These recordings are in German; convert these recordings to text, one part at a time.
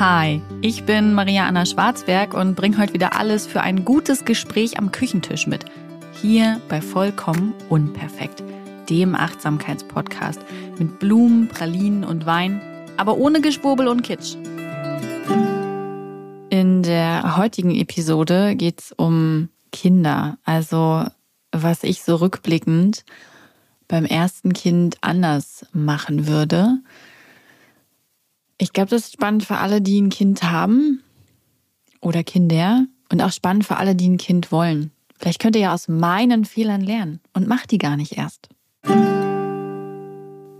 Hi, ich bin Maria Anna Schwarzberg und bringe heute wieder alles für ein gutes Gespräch am Küchentisch mit. Hier bei Vollkommen Unperfekt, dem Achtsamkeitspodcast mit Blumen, Pralinen und Wein, aber ohne Geschwurbel und Kitsch. In der heutigen Episode geht's um Kinder, also was ich so rückblickend beim ersten Kind anders machen würde. Ich glaube, das ist spannend für alle, die ein Kind haben oder Kinder und auch spannend für alle, die ein Kind wollen. Vielleicht könnt ihr ja aus meinen Fehlern lernen und macht die gar nicht erst.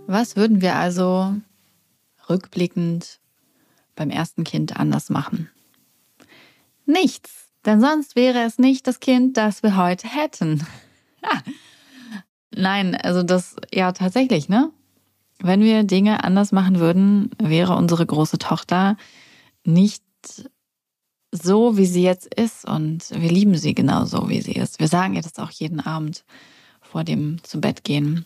Was würden wir also rückblickend beim ersten Kind anders machen? Nichts, denn sonst wäre es nicht das Kind, das wir heute hätten. Nein, also das ja tatsächlich, ne? Wenn wir Dinge anders machen würden, wäre unsere große Tochter nicht so, wie sie jetzt ist. Und wir lieben sie genauso, wie sie ist. Wir sagen ihr das auch jeden Abend vor dem zu Bett gehen,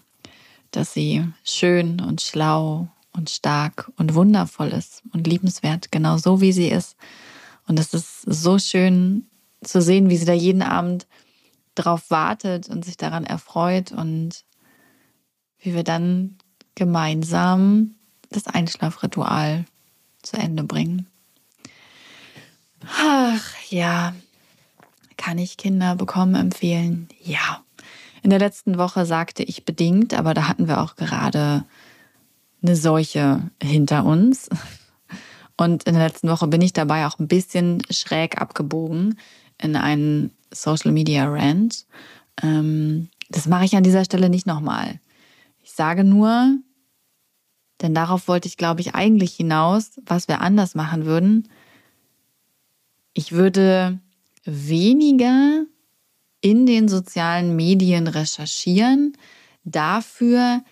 dass sie schön und schlau und stark und wundervoll ist und liebenswert, genau so, wie sie ist. Und es ist so schön zu sehen, wie sie da jeden Abend drauf wartet und sich daran erfreut und wie wir dann gemeinsam das Einschlafritual zu Ende bringen. Ach ja, kann ich Kinder bekommen empfehlen? Ja. In der letzten Woche sagte ich bedingt, aber da hatten wir auch gerade eine Seuche hinter uns. Und in der letzten Woche bin ich dabei auch ein bisschen schräg abgebogen in einen Social Media Rant. Ähm, das mache ich an dieser Stelle nicht nochmal. Ich sage nur, denn darauf wollte ich, glaube ich, eigentlich hinaus, was wir anders machen würden. Ich würde weniger in den sozialen Medien recherchieren, dafür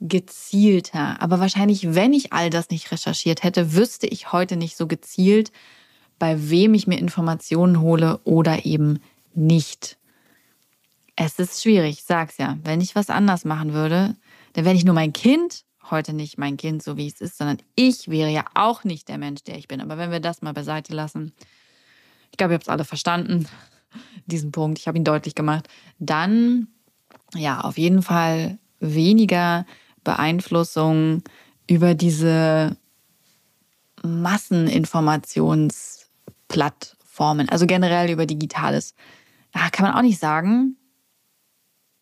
gezielter. Aber wahrscheinlich, wenn ich all das nicht recherchiert hätte, wüsste ich heute nicht so gezielt, bei wem ich mir Informationen hole oder eben nicht. Es ist schwierig, sag's ja. Wenn ich was anders machen würde, dann wäre ich nur mein Kind heute nicht mein Kind, so wie es ist, sondern ich wäre ja auch nicht der Mensch, der ich bin. Aber wenn wir das mal beiseite lassen, ich glaube, ihr habt es alle verstanden, diesen Punkt, ich habe ihn deutlich gemacht, dann ja, auf jeden Fall weniger Beeinflussung über diese Masseninformationsplattformen, also generell über Digitales. Ja, kann man auch nicht sagen,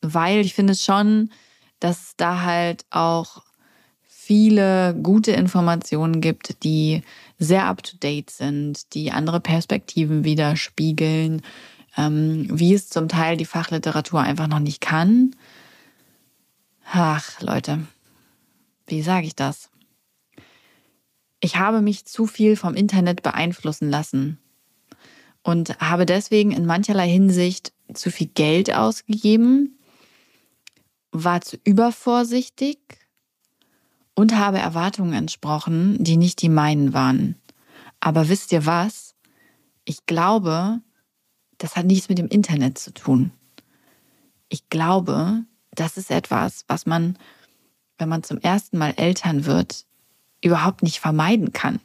weil ich finde schon, dass da halt auch viele gute Informationen gibt, die sehr up-to-date sind, die andere Perspektiven widerspiegeln, ähm, wie es zum Teil die Fachliteratur einfach noch nicht kann. Ach, Leute, wie sage ich das? Ich habe mich zu viel vom Internet beeinflussen lassen und habe deswegen in mancherlei Hinsicht zu viel Geld ausgegeben, war zu übervorsichtig und habe Erwartungen entsprochen, die nicht die meinen waren. Aber wisst ihr was? Ich glaube, das hat nichts mit dem Internet zu tun. Ich glaube, das ist etwas, was man, wenn man zum ersten Mal Eltern wird, überhaupt nicht vermeiden kann.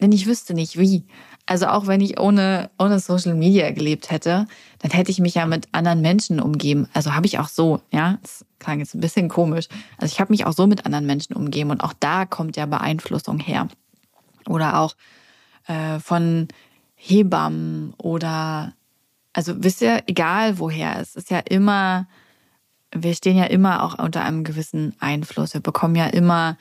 Denn ich wüsste nicht wie. Also auch wenn ich ohne, ohne Social Media gelebt hätte, dann hätte ich mich ja mit anderen Menschen umgeben. Also habe ich auch so, ja, das klang jetzt ein bisschen komisch. Also ich habe mich auch so mit anderen Menschen umgeben und auch da kommt ja Beeinflussung her. Oder auch äh, von Hebammen oder, also wisst ihr, egal woher, es ist ja immer, wir stehen ja immer auch unter einem gewissen Einfluss. Wir bekommen ja immer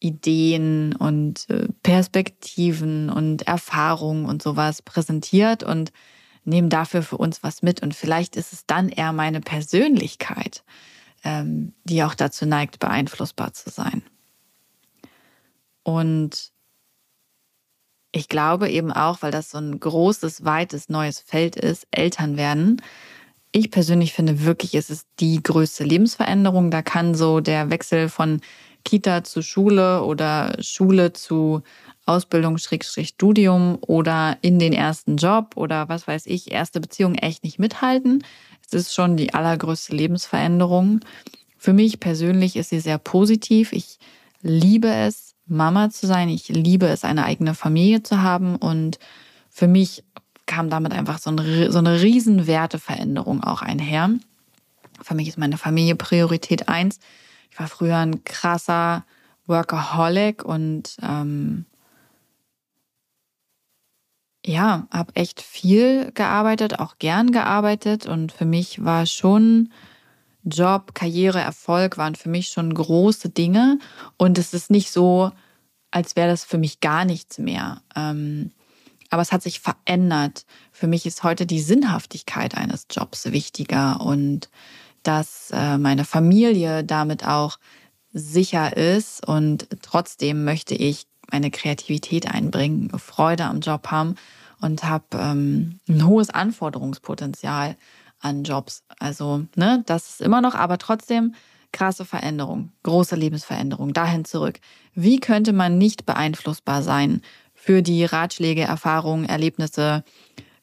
Ideen und äh, Perspektiven und Erfahrungen und sowas präsentiert und nehmen dafür für uns was mit. Und vielleicht ist es dann eher meine Persönlichkeit, ähm, die auch dazu neigt, beeinflussbar zu sein. Und ich glaube eben auch, weil das so ein großes, weites, neues Feld ist, Eltern werden. Ich persönlich finde wirklich, es ist die größte Lebensveränderung. Da kann so der Wechsel von Kita zu Schule oder Schule zu Ausbildung, Studium oder in den ersten Job oder was weiß ich, erste Beziehung echt nicht mithalten. Ist schon die allergrößte Lebensveränderung. Für mich persönlich ist sie sehr positiv. Ich liebe es, Mama zu sein. Ich liebe es, eine eigene Familie zu haben. Und für mich kam damit einfach so eine, so eine riesen Werteveränderung auch einher. Für mich ist meine Familie Priorität eins. Ich war früher ein krasser Workaholic und ähm, ja, habe echt viel gearbeitet, auch gern gearbeitet. Und für mich war schon Job, Karriere, Erfolg waren für mich schon große Dinge. Und es ist nicht so, als wäre das für mich gar nichts mehr. Ähm, aber es hat sich verändert. Für mich ist heute die Sinnhaftigkeit eines Jobs wichtiger und dass äh, meine Familie damit auch sicher ist und trotzdem möchte ich meine Kreativität einbringen, Freude am Job haben und habe ähm, ein hohes Anforderungspotenzial an Jobs. Also, ne, das ist immer noch, aber trotzdem krasse Veränderung, große Lebensveränderung, dahin zurück. Wie könnte man nicht beeinflussbar sein für die Ratschläge, Erfahrungen, Erlebnisse,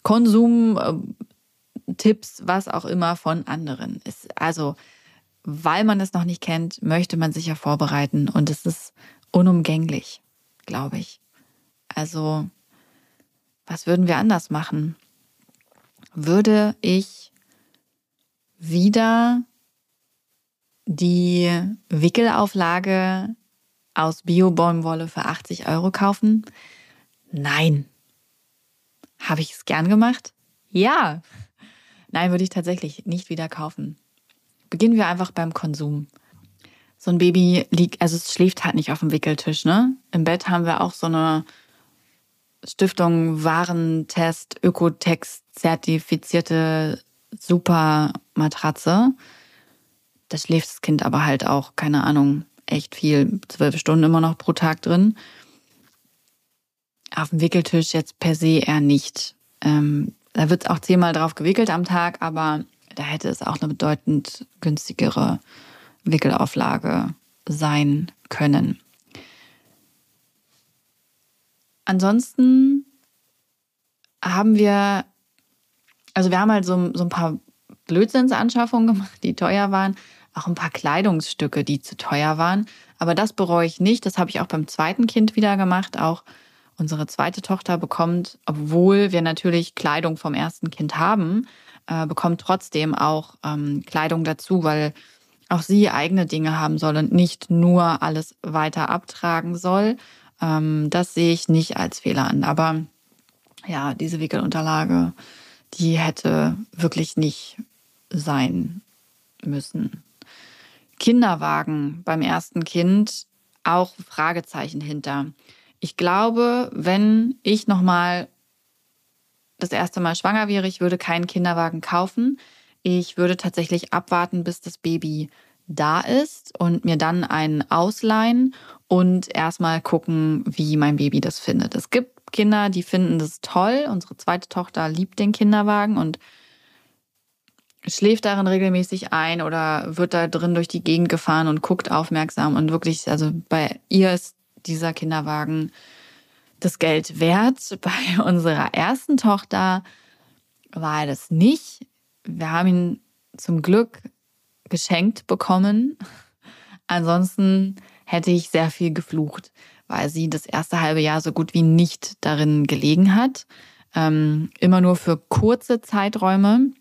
Konsum, äh, Tipps, was auch immer von anderen? Ist also, weil man es noch nicht kennt, möchte man sich ja vorbereiten und es ist unumgänglich, glaube ich. Also, was würden wir anders machen? Würde ich wieder die Wickelauflage aus Bio-Baumwolle für 80 Euro kaufen? Nein. Habe ich es gern gemacht? Ja. Nein, würde ich tatsächlich nicht wieder kaufen. Beginnen wir einfach beim Konsum. So ein Baby liegt, also es schläft halt nicht auf dem Wickeltisch, ne? Im Bett haben wir auch so eine Stiftung Warentest Ökotext zertifizierte Supermatratze. Da schläft das Kind aber halt auch, keine Ahnung, echt viel, zwölf Stunden immer noch pro Tag drin. Auf dem Wickeltisch jetzt per se eher nicht. Ähm, da wird auch zehnmal drauf gewickelt am Tag, aber da hätte es auch eine bedeutend günstigere Wickelauflage sein können. Ansonsten haben wir, also wir haben halt so, so ein paar Blödsinnsanschaffungen gemacht, die teuer waren, auch ein paar Kleidungsstücke, die zu teuer waren. Aber das bereue ich nicht. Das habe ich auch beim zweiten Kind wieder gemacht. Auch unsere zweite Tochter bekommt, obwohl wir natürlich Kleidung vom ersten Kind haben, äh, bekommt trotzdem auch ähm, Kleidung dazu, weil auch sie eigene Dinge haben soll und nicht nur alles weiter abtragen soll. Ähm, das sehe ich nicht als Fehler an. Aber ja, diese Wickelunterlage, die hätte wirklich nicht sein müssen. Kinderwagen beim ersten Kind, auch Fragezeichen hinter. Ich glaube, wenn ich nochmal das erste Mal schwanger wäre, ich würde keinen Kinderwagen kaufen. Ich würde tatsächlich abwarten, bis das Baby da ist und mir dann einen ausleihen und erstmal gucken, wie mein Baby das findet. Es gibt Kinder, die finden das toll. Unsere zweite Tochter liebt den Kinderwagen und schläft darin regelmäßig ein oder wird da drin durch die Gegend gefahren und guckt aufmerksam und wirklich, also bei ihr ist dieser Kinderwagen das Geld wert. Bei unserer ersten Tochter war das nicht. Wir haben ihn zum Glück geschenkt bekommen. Ansonsten hätte ich sehr viel geflucht, weil sie das erste halbe Jahr so gut wie nicht darin gelegen hat. Ähm, immer nur für kurze Zeiträume.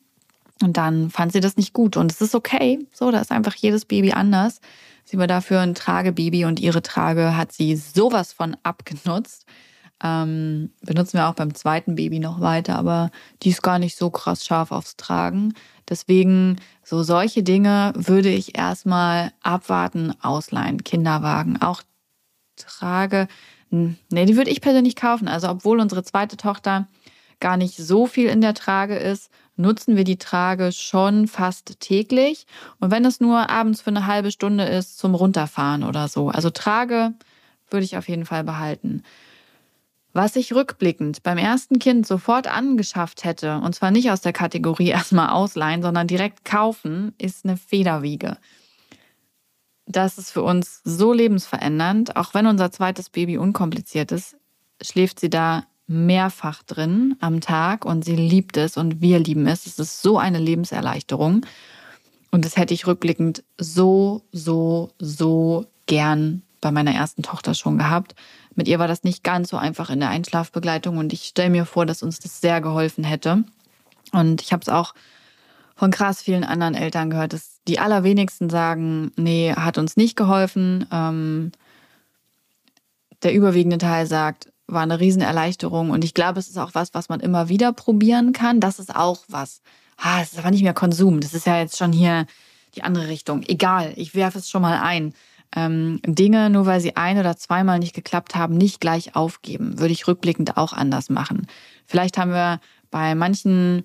Und dann fand sie das nicht gut. Und es ist okay. So, da ist einfach jedes Baby anders. Sie war dafür ein Tragebaby und ihre Trage hat sie sowas von abgenutzt. Ähm, benutzen wir auch beim zweiten Baby noch weiter, aber die ist gar nicht so krass scharf aufs Tragen. Deswegen, so solche Dinge würde ich erstmal abwarten, ausleihen, Kinderwagen, auch Trage. Nee, die würde ich persönlich kaufen. Also, obwohl unsere zweite Tochter gar nicht so viel in der Trage ist, nutzen wir die Trage schon fast täglich. Und wenn es nur abends für eine halbe Stunde ist, zum Runterfahren oder so. Also Trage würde ich auf jeden Fall behalten. Was ich rückblickend beim ersten Kind sofort angeschafft hätte, und zwar nicht aus der Kategorie erstmal ausleihen, sondern direkt kaufen, ist eine Federwiege. Das ist für uns so lebensverändernd. Auch wenn unser zweites Baby unkompliziert ist, schläft sie da mehrfach drin am Tag und sie liebt es und wir lieben es. Es ist so eine Lebenserleichterung. Und das hätte ich rückblickend so, so, so gern bei meiner ersten Tochter schon gehabt. Mit ihr war das nicht ganz so einfach in der Einschlafbegleitung und ich stelle mir vor, dass uns das sehr geholfen hätte. Und ich habe es auch von krass vielen anderen Eltern gehört, dass die allerwenigsten sagen, nee, hat uns nicht geholfen. Ähm, der überwiegende Teil sagt, war eine Riesenerleichterung. Und ich glaube, es ist auch was, was man immer wieder probieren kann. Das ist auch was. Ah, es ist aber nicht mehr Konsum. Das ist ja jetzt schon hier die andere Richtung. Egal, ich werfe es schon mal ein. Ähm, Dinge, nur weil sie ein- oder zweimal nicht geklappt haben, nicht gleich aufgeben. Würde ich rückblickend auch anders machen. Vielleicht haben wir bei manchen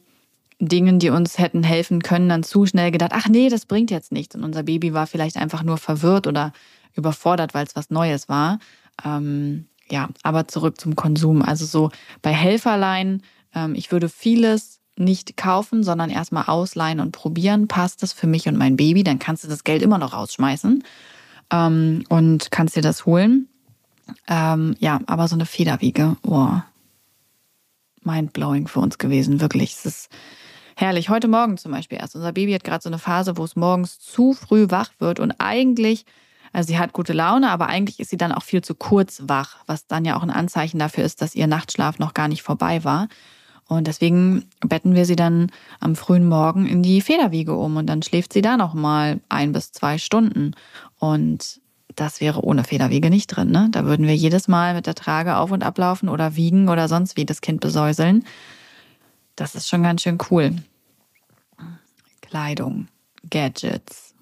Dingen, die uns hätten helfen können, dann zu schnell gedacht, ach nee, das bringt jetzt nichts. Und unser Baby war vielleicht einfach nur verwirrt oder überfordert, weil es was Neues war. Ähm, ja, aber zurück zum Konsum. Also so bei Helferlein, ähm, ich würde vieles nicht kaufen, sondern erstmal ausleihen und probieren. Passt das für mich und mein Baby? Dann kannst du das Geld immer noch rausschmeißen ähm, und kannst dir das holen. Ähm, ja, aber so eine Federwiege, oh, mindblowing für uns gewesen, wirklich. Es ist herrlich. Heute Morgen zum Beispiel erst. Unser Baby hat gerade so eine Phase, wo es morgens zu früh wach wird und eigentlich also sie hat gute Laune, aber eigentlich ist sie dann auch viel zu kurz wach, was dann ja auch ein Anzeichen dafür ist, dass ihr Nachtschlaf noch gar nicht vorbei war. Und deswegen betten wir sie dann am frühen Morgen in die Federwiege um und dann schläft sie da noch mal ein bis zwei Stunden. Und das wäre ohne Federwiege nicht drin. Ne? Da würden wir jedes Mal mit der Trage auf und ablaufen oder wiegen oder sonst wie das Kind besäuseln. Das ist schon ganz schön cool. Kleidung, Gadgets,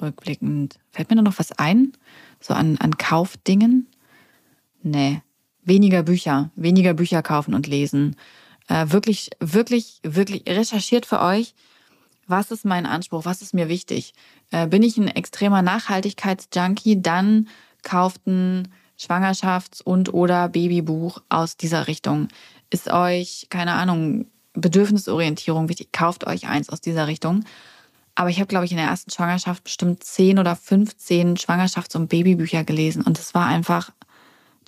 rückblickend. Fällt mir da noch was ein? So an, an Kaufdingen? Nee. Weniger Bücher. Weniger Bücher kaufen und lesen. Äh, wirklich, wirklich, wirklich recherchiert für euch. Was ist mein Anspruch? Was ist mir wichtig? Äh, bin ich ein extremer Nachhaltigkeitsjunkie? Dann kauft ein Schwangerschafts- und oder Babybuch aus dieser Richtung. Ist euch, keine Ahnung, Bedürfnisorientierung wichtig? Kauft euch eins aus dieser Richtung. Aber ich habe, glaube ich, in der ersten Schwangerschaft bestimmt 10 oder 15 Schwangerschafts- und Babybücher gelesen. Und das war einfach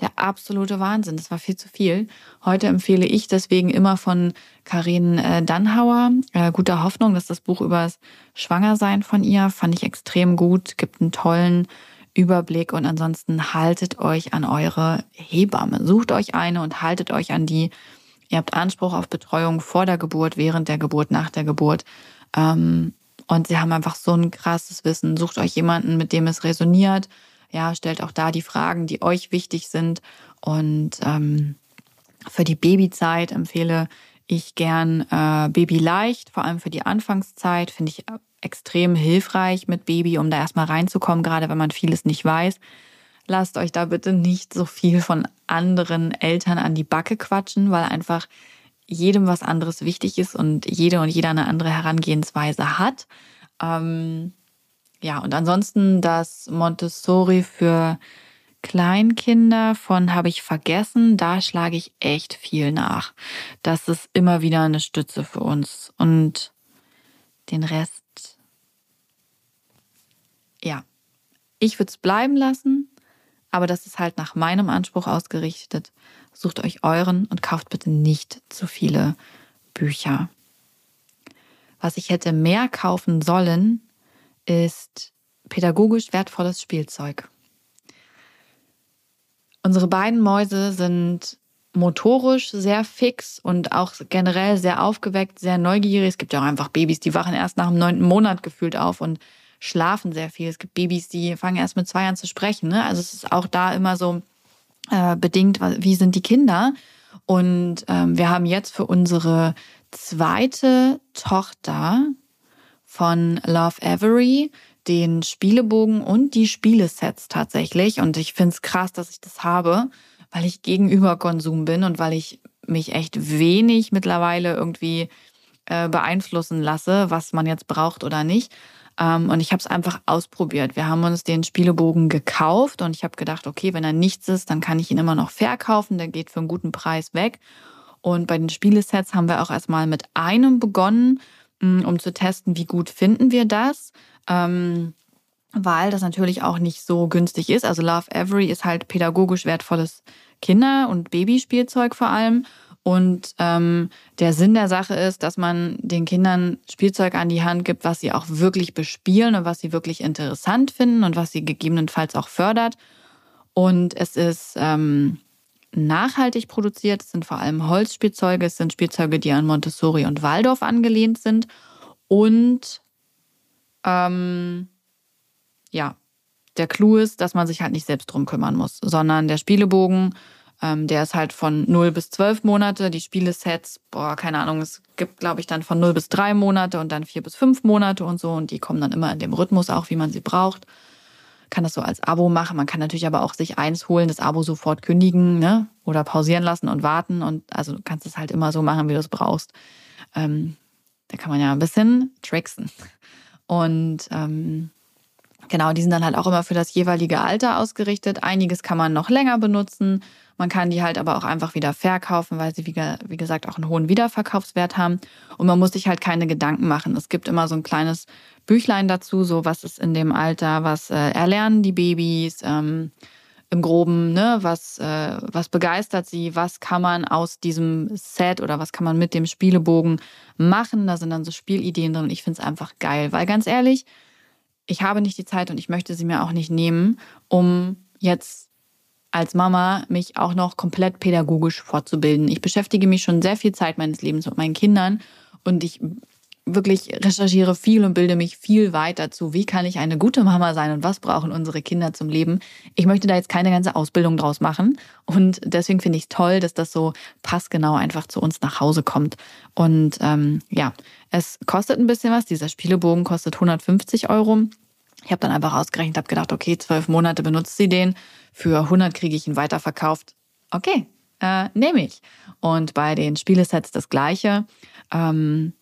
der absolute Wahnsinn. Das war viel zu viel. Heute empfehle ich deswegen immer von Karin äh, Dannhauer, äh, Guter Hoffnung, dass das Buch über das Schwangersein von ihr. Fand ich extrem gut, gibt einen tollen Überblick und ansonsten haltet euch an eure Hebamme. Sucht euch eine und haltet euch an die. Ihr habt Anspruch auf Betreuung vor der Geburt, während der Geburt, nach der Geburt. Ähm, und sie haben einfach so ein krasses Wissen. Sucht euch jemanden, mit dem es resoniert. Ja, stellt auch da die Fragen, die euch wichtig sind. Und ähm, für die Babyzeit empfehle ich gern äh, Baby leicht, vor allem für die Anfangszeit. Finde ich extrem hilfreich mit Baby, um da erstmal reinzukommen, gerade wenn man vieles nicht weiß. Lasst euch da bitte nicht so viel von anderen Eltern an die Backe quatschen, weil einfach jedem was anderes wichtig ist und jede und jeder eine andere Herangehensweise hat. Ähm, ja, und ansonsten das Montessori für Kleinkinder von habe ich vergessen, da schlage ich echt viel nach. Das ist immer wieder eine Stütze für uns. Und den Rest, ja, ich würde es bleiben lassen, aber das ist halt nach meinem Anspruch ausgerichtet sucht euch euren und kauft bitte nicht zu viele Bücher. Was ich hätte mehr kaufen sollen, ist pädagogisch wertvolles Spielzeug. Unsere beiden Mäuse sind motorisch sehr fix und auch generell sehr aufgeweckt, sehr neugierig. Es gibt ja auch einfach Babys, die wachen erst nach dem neunten Monat gefühlt auf und schlafen sehr viel. Es gibt Babys, die fangen erst mit zwei an zu sprechen. Ne? Also es ist auch da immer so, äh, bedingt, wie sind die Kinder. Und ähm, wir haben jetzt für unsere zweite Tochter von Love Avery den Spielebogen und die Spielesets tatsächlich. Und ich finde es krass, dass ich das habe, weil ich gegenüber Konsum bin und weil ich mich echt wenig mittlerweile irgendwie äh, beeinflussen lasse, was man jetzt braucht oder nicht. Ähm, und ich habe es einfach ausprobiert. Wir haben uns den Spielebogen gekauft und ich habe gedacht, okay, wenn er nichts ist, dann kann ich ihn immer noch verkaufen. Der geht für einen guten Preis weg. Und bei den Spielesets haben wir auch erstmal mit einem begonnen, um zu testen, wie gut finden wir das. Ähm, weil das natürlich auch nicht so günstig ist. Also Love Every ist halt pädagogisch wertvolles Kinder- und Babyspielzeug vor allem. Und ähm, der Sinn der Sache ist, dass man den Kindern Spielzeug an die Hand gibt, was sie auch wirklich bespielen und was sie wirklich interessant finden und was sie gegebenenfalls auch fördert. Und es ist ähm, nachhaltig produziert. Es sind vor allem Holzspielzeuge. Es sind Spielzeuge, die an Montessori und Waldorf angelehnt sind. Und ähm, ja, der Clou ist, dass man sich halt nicht selbst drum kümmern muss, sondern der Spielebogen, ähm, der ist halt von 0 bis 12 Monate. Die Spielesets, boah, keine Ahnung, es gibt, glaube ich, dann von 0 bis 3 Monate und dann 4 bis 5 Monate und so. Und die kommen dann immer in dem Rhythmus auch, wie man sie braucht kann das so als Abo machen. Man kann natürlich aber auch sich eins holen, das Abo sofort kündigen ne? oder pausieren lassen und warten. Und also du kannst es halt immer so machen, wie du es brauchst. Ähm, da kann man ja ein bisschen tricksen. Und ähm, genau, die sind dann halt auch immer für das jeweilige Alter ausgerichtet. Einiges kann man noch länger benutzen. Man kann die halt aber auch einfach wieder verkaufen, weil sie, wie, wie gesagt, auch einen hohen Wiederverkaufswert haben. Und man muss sich halt keine Gedanken machen. Es gibt immer so ein kleines Büchlein dazu, so was ist in dem Alter, was äh, erlernen die Babys, ähm, im Groben, ne, was, äh, was begeistert sie, was kann man aus diesem Set oder was kann man mit dem Spielebogen machen. Da sind dann so Spielideen drin und ich finde es einfach geil, weil ganz ehrlich, ich habe nicht die Zeit und ich möchte sie mir auch nicht nehmen, um jetzt als Mama mich auch noch komplett pädagogisch fortzubilden. Ich beschäftige mich schon sehr viel Zeit meines Lebens mit meinen Kindern und ich wirklich recherchiere viel und bilde mich viel weiter zu, wie kann ich eine gute Mama sein und was brauchen unsere Kinder zum Leben. Ich möchte da jetzt keine ganze Ausbildung draus machen und deswegen finde ich es toll, dass das so passgenau einfach zu uns nach Hause kommt. Und ähm, ja, es kostet ein bisschen was. Dieser Spielebogen kostet 150 Euro. Ich habe dann einfach ausgerechnet, habe gedacht, okay, zwölf Monate benutzt sie den. Für 100 kriege ich ihn weiterverkauft. Okay, äh, nehme ich. Und bei den Spielesets das Gleiche. Ähm,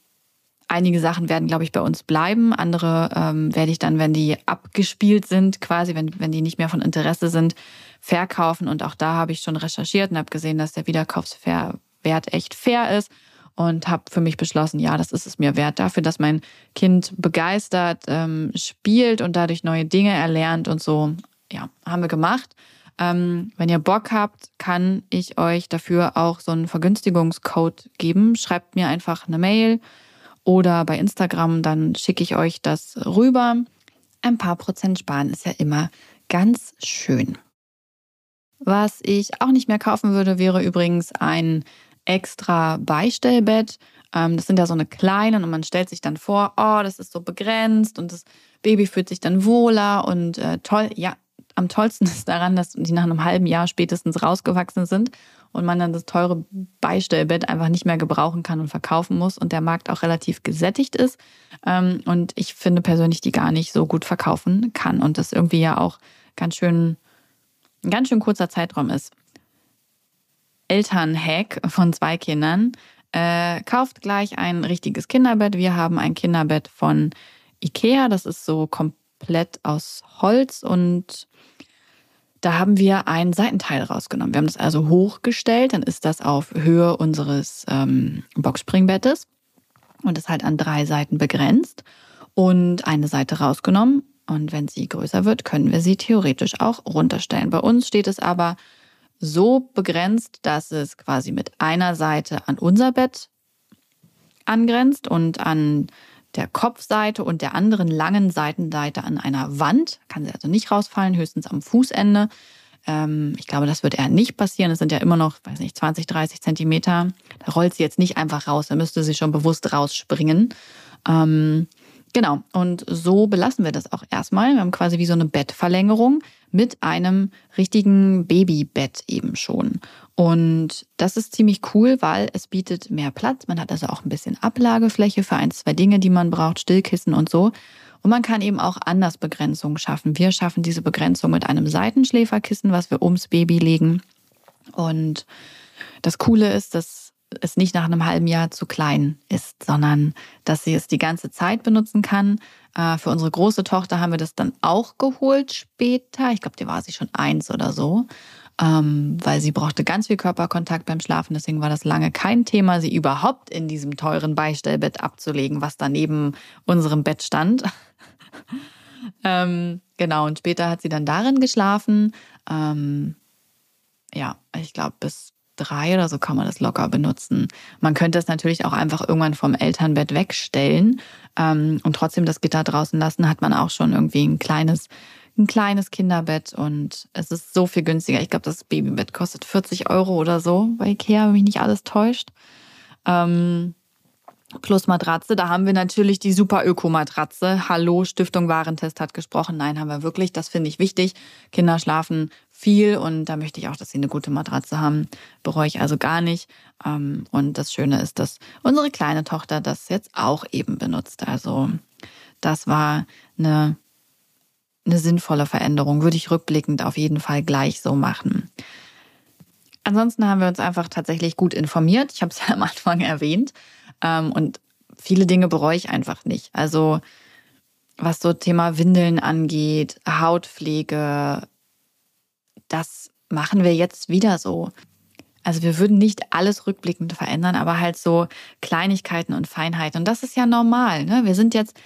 einige Sachen werden, glaube ich, bei uns bleiben. Andere ähm, werde ich dann, wenn die abgespielt sind, quasi, wenn, wenn die nicht mehr von Interesse sind, verkaufen. Und auch da habe ich schon recherchiert und habe gesehen, dass der Wiederkaufswert echt fair ist und habe für mich beschlossen, ja, das ist es mir wert dafür, dass mein Kind begeistert ähm, spielt und dadurch neue Dinge erlernt und so. Ja, haben wir gemacht. Ähm, wenn ihr Bock habt, kann ich euch dafür auch so einen Vergünstigungscode geben. Schreibt mir einfach eine Mail oder bei Instagram, dann schicke ich euch das rüber. Ein paar Prozent sparen ist ja immer ganz schön. Was ich auch nicht mehr kaufen würde, wäre übrigens ein extra Beistellbett. Ähm, das sind ja so eine kleinen und man stellt sich dann vor, oh, das ist so begrenzt und das Baby fühlt sich dann wohler und äh, toll. Ja, am tollsten ist daran, dass die nach einem halben Jahr spätestens rausgewachsen sind und man dann das teure Beistellbett einfach nicht mehr gebrauchen kann und verkaufen muss und der Markt auch relativ gesättigt ist. Ähm, und ich finde persönlich, die gar nicht so gut verkaufen kann und das irgendwie ja auch ganz schön, ein ganz schön kurzer Zeitraum ist. Elternhack von zwei Kindern. Äh, kauft gleich ein richtiges Kinderbett. Wir haben ein Kinderbett von Ikea. Das ist so komplett aus Holz und da haben wir ein Seitenteil rausgenommen. Wir haben das also hochgestellt, dann ist das auf Höhe unseres ähm, Boxspringbettes und ist halt an drei Seiten begrenzt und eine Seite rausgenommen. Und wenn sie größer wird, können wir sie theoretisch auch runterstellen. Bei uns steht es aber so begrenzt, dass es quasi mit einer Seite an unser Bett angrenzt und an der Kopfseite und der anderen langen Seitenseite an einer Wand. Kann sie also nicht rausfallen, höchstens am Fußende. Ähm, ich glaube, das wird eher nicht passieren. Es sind ja immer noch, weiß nicht, 20, 30 Zentimeter. Da rollt sie jetzt nicht einfach raus. Da müsste sie schon bewusst rausspringen. Ähm, Genau, und so belassen wir das auch erstmal. Wir haben quasi wie so eine Bettverlängerung mit einem richtigen Babybett eben schon. Und das ist ziemlich cool, weil es bietet mehr Platz. Man hat also auch ein bisschen Ablagefläche für ein, zwei Dinge, die man braucht, Stillkissen und so. Und man kann eben auch anders Begrenzungen schaffen. Wir schaffen diese Begrenzung mit einem Seitenschläferkissen, was wir ums Baby legen. Und das Coole ist, dass es nicht nach einem halben Jahr zu klein ist, sondern dass sie es die ganze Zeit benutzen kann. Äh, für unsere große Tochter haben wir das dann auch geholt später. Ich glaube, die war sie schon eins oder so, ähm, weil sie brauchte ganz viel Körperkontakt beim Schlafen. Deswegen war das lange kein Thema, sie überhaupt in diesem teuren Beistellbett abzulegen, was da neben unserem Bett stand. ähm, genau, und später hat sie dann darin geschlafen. Ähm, ja, ich glaube, bis drei oder so kann man das locker benutzen. Man könnte es natürlich auch einfach irgendwann vom Elternbett wegstellen ähm, und trotzdem das Gitter draußen lassen, hat man auch schon irgendwie ein kleines, ein kleines Kinderbett und es ist so viel günstiger. Ich glaube, das Babybett kostet 40 Euro oder so bei Ikea, wenn mich nicht alles täuscht. Ähm, plus Matratze. Da haben wir natürlich die Super Öko-Matratze. Hallo, Stiftung Warentest hat gesprochen. Nein, haben wir wirklich. Das finde ich wichtig. Kinder schlafen viel und da möchte ich auch, dass sie eine gute Matratze haben. Bereue ich also gar nicht. Ähm, und das Schöne ist, dass unsere kleine Tochter das jetzt auch eben benutzt. Also das war eine, eine sinnvolle Veränderung. Würde ich rückblickend auf jeden Fall gleich so machen. Ansonsten haben wir uns einfach tatsächlich gut informiert. Ich habe es ja am Anfang erwähnt. Ähm, und viele Dinge bereue ich einfach nicht. Also was so Thema Windeln angeht, Hautpflege, das machen wir jetzt wieder so. Also wir würden nicht alles rückblickend verändern, aber halt so Kleinigkeiten und Feinheiten. Und das ist ja normal. Ne? Wir sind jetzt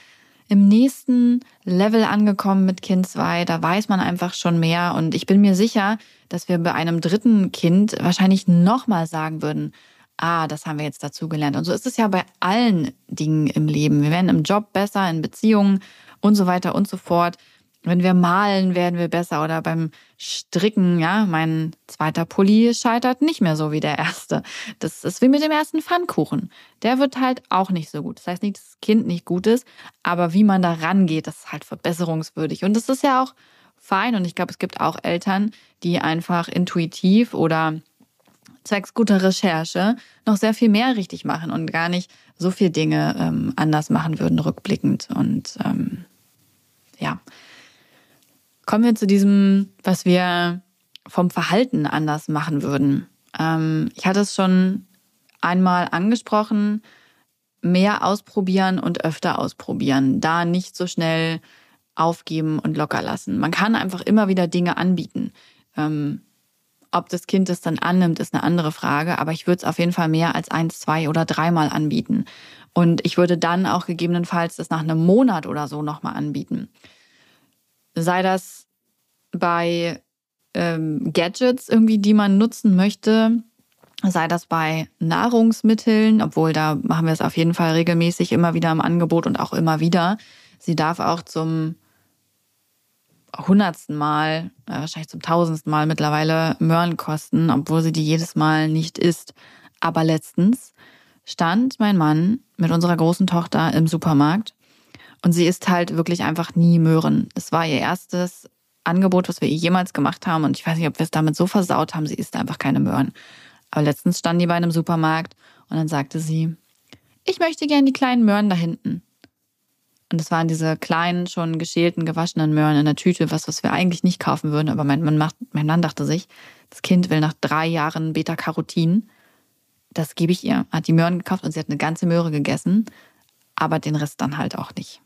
im nächsten Level angekommen mit Kind 2. Da weiß man einfach schon mehr. Und ich bin mir sicher, dass wir bei einem dritten Kind wahrscheinlich nochmal sagen würden, ah, das haben wir jetzt dazugelernt. Und so ist es ja bei allen Dingen im Leben. Wir werden im Job besser, in Beziehungen und so weiter und so fort. Wenn wir malen, werden wir besser oder beim Stricken, ja, mein zweiter Pulli scheitert nicht mehr so wie der erste. Das ist wie mit dem ersten Pfannkuchen. Der wird halt auch nicht so gut. Das heißt nicht, dass das Kind nicht gut ist, aber wie man da rangeht, das ist halt verbesserungswürdig. Und das ist ja auch fein. Und ich glaube, es gibt auch Eltern, die einfach intuitiv oder zwecks guter Recherche noch sehr viel mehr richtig machen und gar nicht so viele Dinge ähm, anders machen würden, rückblickend. Und ähm, ja, kommen wir zu diesem, was wir vom Verhalten anders machen würden. Ähm, ich hatte es schon einmal angesprochen, mehr ausprobieren und öfter ausprobieren, da nicht so schnell aufgeben und locker lassen. Man kann einfach immer wieder Dinge anbieten. Ähm, ob das Kind es dann annimmt, ist eine andere Frage, aber ich würde es auf jeden Fall mehr als eins, zwei oder dreimal anbieten. Und ich würde dann auch gegebenenfalls das nach einem Monat oder so nochmal anbieten. Sei das bei ähm, Gadgets irgendwie, die man nutzen möchte, sei das bei Nahrungsmitteln, obwohl da machen wir es auf jeden Fall regelmäßig immer wieder im Angebot und auch immer wieder. Sie darf auch zum hundertsten Mal, äh, wahrscheinlich zum tausendsten Mal mittlerweile Möhren kosten, obwohl sie die jedes Mal nicht isst. Aber letztens stand mein Mann mit unserer großen Tochter im Supermarkt und sie isst halt wirklich einfach nie Möhren. Es war ihr erstes Angebot, was wir ihr jemals gemacht haben und ich weiß nicht, ob wir es damit so versaut haben, sie isst einfach keine Möhren. Aber letztens stand die bei einem Supermarkt und dann sagte sie, ich möchte gern die kleinen Möhren da hinten. Und das waren diese kleinen, schon geschälten, gewaschenen Möhren in der Tüte, was, was wir eigentlich nicht kaufen würden. Aber mein Mann, macht, mein Mann dachte sich, das Kind will nach drei Jahren Beta-Carotin. Das gebe ich ihr. Hat die Möhren gekauft und sie hat eine ganze Möhre gegessen. Aber den Rest dann halt auch nicht.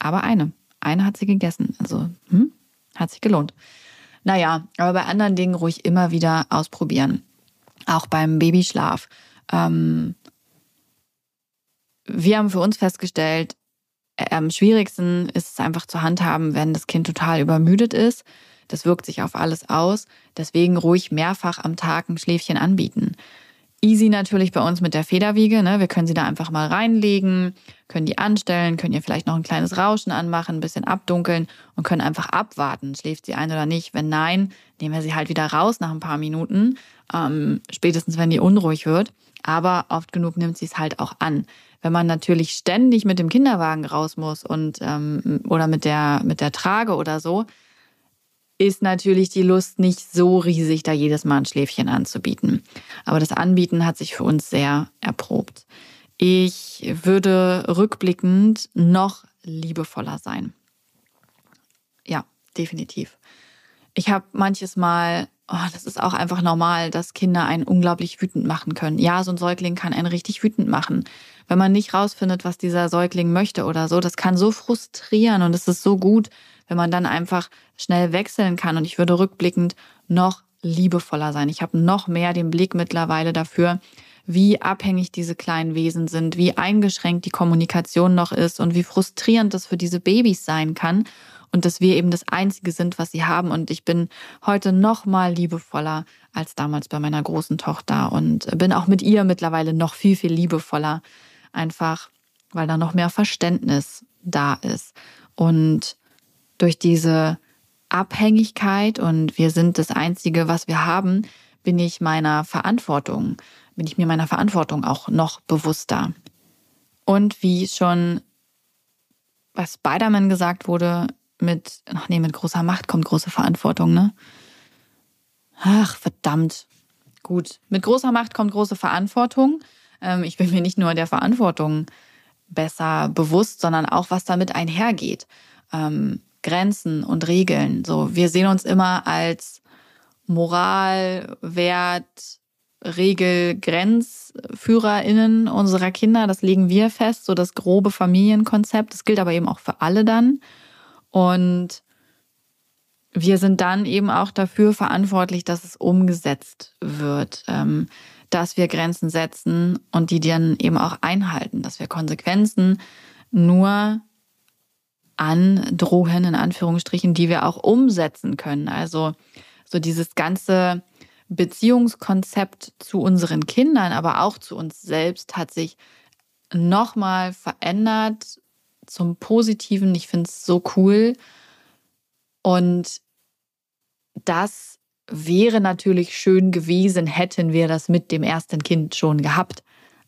Aber eine. Eine hat sie gegessen. Also, hm, hat sich gelohnt. Naja, aber bei anderen Dingen ruhig immer wieder ausprobieren. Auch beim Babyschlaf. Ähm, wir haben für uns festgestellt, am schwierigsten ist es einfach zu handhaben, wenn das Kind total übermüdet ist. Das wirkt sich auf alles aus. Deswegen ruhig mehrfach am Tag ein Schläfchen anbieten. Easy natürlich bei uns mit der Federwiege. Ne? Wir können sie da einfach mal reinlegen, können die anstellen, können ihr vielleicht noch ein kleines Rauschen anmachen, ein bisschen abdunkeln und können einfach abwarten, schläft sie ein oder nicht. Wenn nein, nehmen wir sie halt wieder raus nach ein paar Minuten, ähm, spätestens wenn die unruhig wird. Aber oft genug nimmt sie es halt auch an. Wenn man natürlich ständig mit dem Kinderwagen raus muss und ähm, oder mit der mit der Trage oder so, ist natürlich die Lust nicht so riesig, da jedes Mal ein Schläfchen anzubieten. Aber das Anbieten hat sich für uns sehr erprobt. Ich würde rückblickend noch liebevoller sein. Ja, definitiv. Ich habe manches Mal oh, das ist auch einfach normal, dass Kinder einen unglaublich wütend machen können. Ja, so ein Säugling kann einen richtig wütend machen. Wenn man nicht rausfindet, was dieser Säugling möchte oder so, das kann so frustrieren und es ist so gut, wenn man dann einfach schnell wechseln kann. Und ich würde rückblickend noch liebevoller sein. Ich habe noch mehr den Blick mittlerweile dafür, wie abhängig diese kleinen Wesen sind, wie eingeschränkt die Kommunikation noch ist und wie frustrierend das für diese Babys sein kann und dass wir eben das Einzige sind, was sie haben. Und ich bin heute noch mal liebevoller als damals bei meiner großen Tochter und bin auch mit ihr mittlerweile noch viel, viel liebevoller. Einfach, weil da noch mehr Verständnis da ist. Und durch diese Abhängigkeit und wir sind das Einzige, was wir haben, bin ich meiner Verantwortung, bin ich mir meiner Verantwortung auch noch bewusster. Und wie schon bei Spider-Man gesagt wurde, mit, ach nee, mit großer Macht kommt große Verantwortung, ne? Ach, verdammt. Gut, mit großer Macht kommt große Verantwortung. Ähm, ich bin mir nicht nur der Verantwortung besser bewusst, sondern auch, was damit einhergeht. Grenzen und Regeln. So, wir sehen uns immer als Moral, Wert, Regel, GrenzführerInnen unserer Kinder. Das legen wir fest, so das grobe Familienkonzept. Das gilt aber eben auch für alle dann. Und wir sind dann eben auch dafür verantwortlich, dass es umgesetzt wird, ähm, dass wir Grenzen setzen und die dann eben auch einhalten, dass wir Konsequenzen nur androhen, in Anführungsstrichen, die wir auch umsetzen können. Also so dieses ganze Beziehungskonzept zu unseren Kindern, aber auch zu uns selbst hat sich nochmal verändert zum Positiven. Ich finde es so cool. Und das wäre natürlich schön gewesen, hätten wir das mit dem ersten Kind schon gehabt.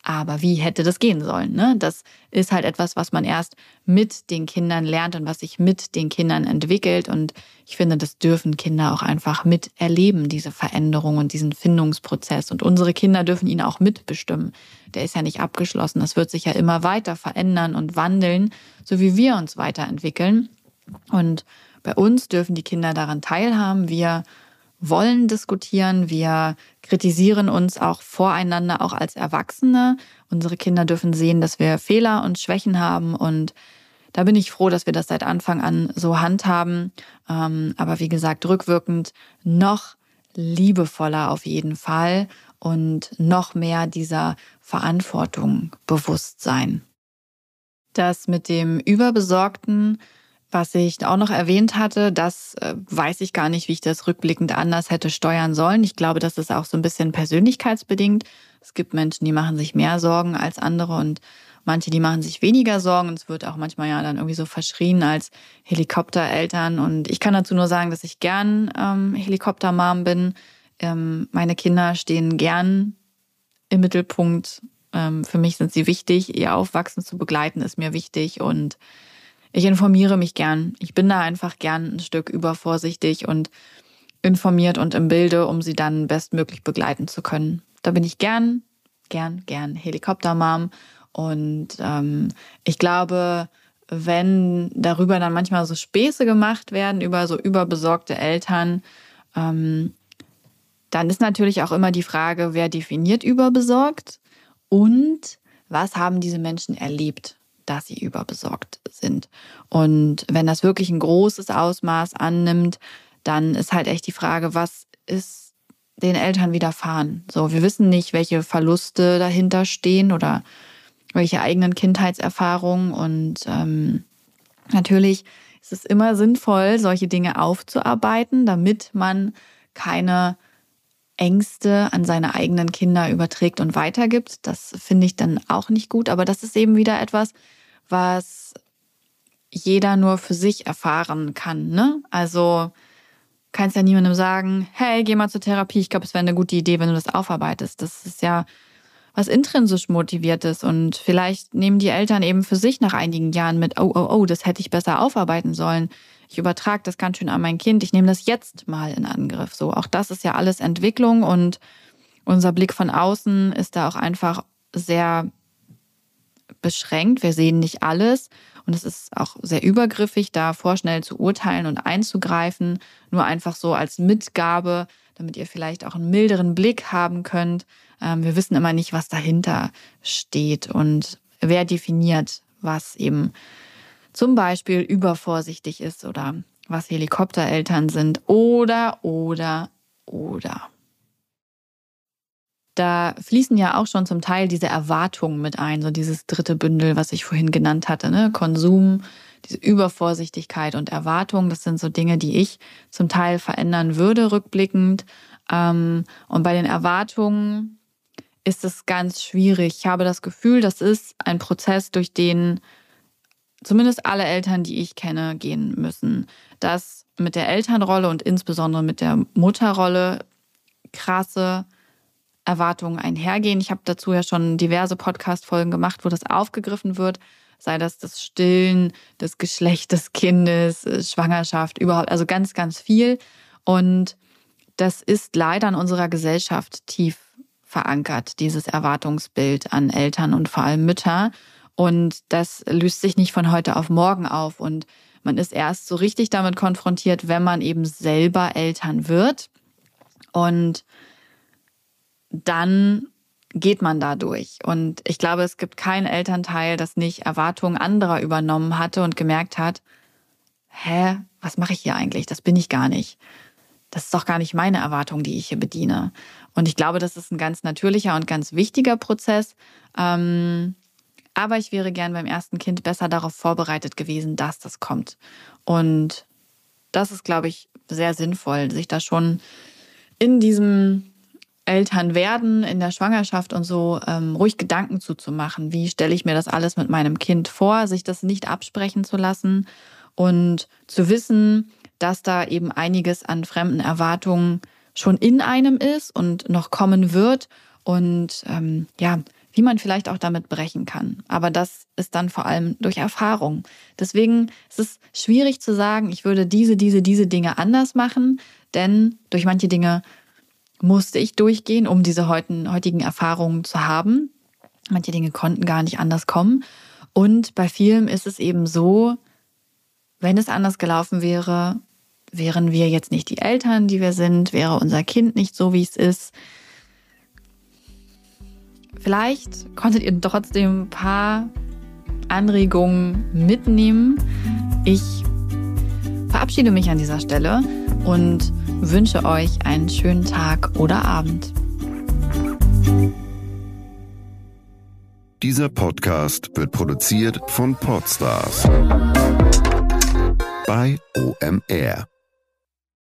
Aber wie hätte das gehen sollen? Ne? Das ist halt etwas, was man erst mit den Kindern lernt und was sich mit den Kindern entwickelt. Und ich finde, das dürfen Kinder auch einfach miterleben, diese Veränderung und diesen Findungsprozess. Und unsere Kinder dürfen ihn auch mitbestimmen. Der ist ja nicht abgeschlossen. Das wird sich ja immer weiter verändern und wandeln, so wie wir uns weiterentwickeln. Und bei uns dürfen die Kinder daran teilhaben. Wir wollen diskutieren. Wir kritisieren uns auch voreinander, auch als Erwachsene. Unsere Kinder dürfen sehen, dass wir Fehler und Schwächen haben. Und da bin ich froh, dass wir das seit Anfang an so handhaben. Ähm, aber wie gesagt, rückwirkend noch liebevoller auf jeden Fall und noch mehr dieser Verantwortung bewusst sein. Das mit dem Überbesorgten was ich auch noch erwähnt hatte, das äh, weiß ich gar nicht, wie ich das rückblickend anders hätte steuern sollen. Ich glaube, das ist auch so ein bisschen persönlichkeitsbedingt. Es gibt Menschen, die machen sich mehr Sorgen als andere und manche, die machen sich weniger Sorgen. Es wird auch manchmal ja dann irgendwie so verschrien als Helikoptereltern. Und ich kann dazu nur sagen, dass ich gern ähm, Helikoptermom bin. Ähm, meine Kinder stehen gern im Mittelpunkt. Ähm, für mich sind sie wichtig. Ihr Aufwachsen zu begleiten ist mir wichtig und ich informiere mich gern. Ich bin da einfach gern ein Stück übervorsichtig und informiert und im Bilde, um sie dann bestmöglich begleiten zu können. Da bin ich gern, gern, gern Helikoptermom. Und ähm, ich glaube, wenn darüber dann manchmal so Späße gemacht werden, über so überbesorgte Eltern, ähm, dann ist natürlich auch immer die Frage, wer definiert überbesorgt und was haben diese Menschen erlebt? Dass sie überbesorgt sind. Und wenn das wirklich ein großes Ausmaß annimmt, dann ist halt echt die Frage, was ist den Eltern widerfahren? So, wir wissen nicht, welche Verluste dahinter stehen oder welche eigenen Kindheitserfahrungen. Und ähm, natürlich ist es immer sinnvoll, solche Dinge aufzuarbeiten, damit man keine Ängste an seine eigenen Kinder überträgt und weitergibt. Das finde ich dann auch nicht gut. Aber das ist eben wieder etwas, was jeder nur für sich erfahren kann. Ne? Also kannst ja niemandem sagen, hey, geh mal zur Therapie. Ich glaube, es wäre eine gute Idee, wenn du das aufarbeitest. Das ist ja was intrinsisch motiviertes und vielleicht nehmen die Eltern eben für sich nach einigen Jahren mit, oh, oh, oh, das hätte ich besser aufarbeiten sollen. Ich übertrage das ganz schön an mein Kind. Ich nehme das jetzt mal in Angriff. So, auch das ist ja alles Entwicklung und unser Blick von außen ist da auch einfach sehr beschränkt. Wir sehen nicht alles. Und es ist auch sehr übergriffig, da vorschnell zu urteilen und einzugreifen. Nur einfach so als Mitgabe, damit ihr vielleicht auch einen milderen Blick haben könnt. Ähm, wir wissen immer nicht, was dahinter steht und wer definiert, was eben zum Beispiel übervorsichtig ist oder was Helikoptereltern sind oder, oder, oder da fließen ja auch schon zum Teil diese Erwartungen mit ein, so dieses dritte Bündel, was ich vorhin genannt hatte, ne? Konsum, diese Übervorsichtigkeit und Erwartung, das sind so Dinge, die ich zum Teil verändern würde, rückblickend. Ähm, und bei den Erwartungen ist es ganz schwierig. Ich habe das Gefühl, das ist ein Prozess, durch den zumindest alle Eltern, die ich kenne, gehen müssen. Dass mit der Elternrolle und insbesondere mit der Mutterrolle krasse Erwartungen einhergehen. Ich habe dazu ja schon diverse Podcast-Folgen gemacht, wo das aufgegriffen wird. Sei das das Stillen, das Geschlecht des Kindes, Schwangerschaft, überhaupt, also ganz, ganz viel. Und das ist leider in unserer Gesellschaft tief verankert, dieses Erwartungsbild an Eltern und vor allem Mütter. Und das löst sich nicht von heute auf morgen auf. Und man ist erst so richtig damit konfrontiert, wenn man eben selber Eltern wird. Und dann geht man da durch. Und ich glaube, es gibt kein Elternteil, das nicht Erwartungen anderer übernommen hatte und gemerkt hat, hä, was mache ich hier eigentlich? Das bin ich gar nicht. Das ist doch gar nicht meine Erwartung, die ich hier bediene. Und ich glaube, das ist ein ganz natürlicher und ganz wichtiger Prozess. Ähm, aber ich wäre gern beim ersten Kind besser darauf vorbereitet gewesen, dass das kommt. Und das ist, glaube ich, sehr sinnvoll, sich da schon in diesem Eltern werden, in der Schwangerschaft und so ähm, ruhig Gedanken zuzumachen. Wie stelle ich mir das alles mit meinem Kind vor, sich das nicht absprechen zu lassen und zu wissen, dass da eben einiges an fremden Erwartungen schon in einem ist und noch kommen wird und ähm, ja, wie man vielleicht auch damit brechen kann. Aber das ist dann vor allem durch Erfahrung. Deswegen ist es schwierig zu sagen, ich würde diese, diese, diese Dinge anders machen, denn durch manche Dinge musste ich durchgehen, um diese heutigen Erfahrungen zu haben. Manche Dinge konnten gar nicht anders kommen. Und bei vielen ist es eben so, wenn es anders gelaufen wäre, wären wir jetzt nicht die Eltern, die wir sind, wäre unser Kind nicht so, wie es ist. Vielleicht konntet ihr trotzdem ein paar Anregungen mitnehmen. Ich verabschiede mich an dieser Stelle und wünsche euch einen schönen Tag oder Abend. Dieser Podcast wird produziert von Podstars bei OMR.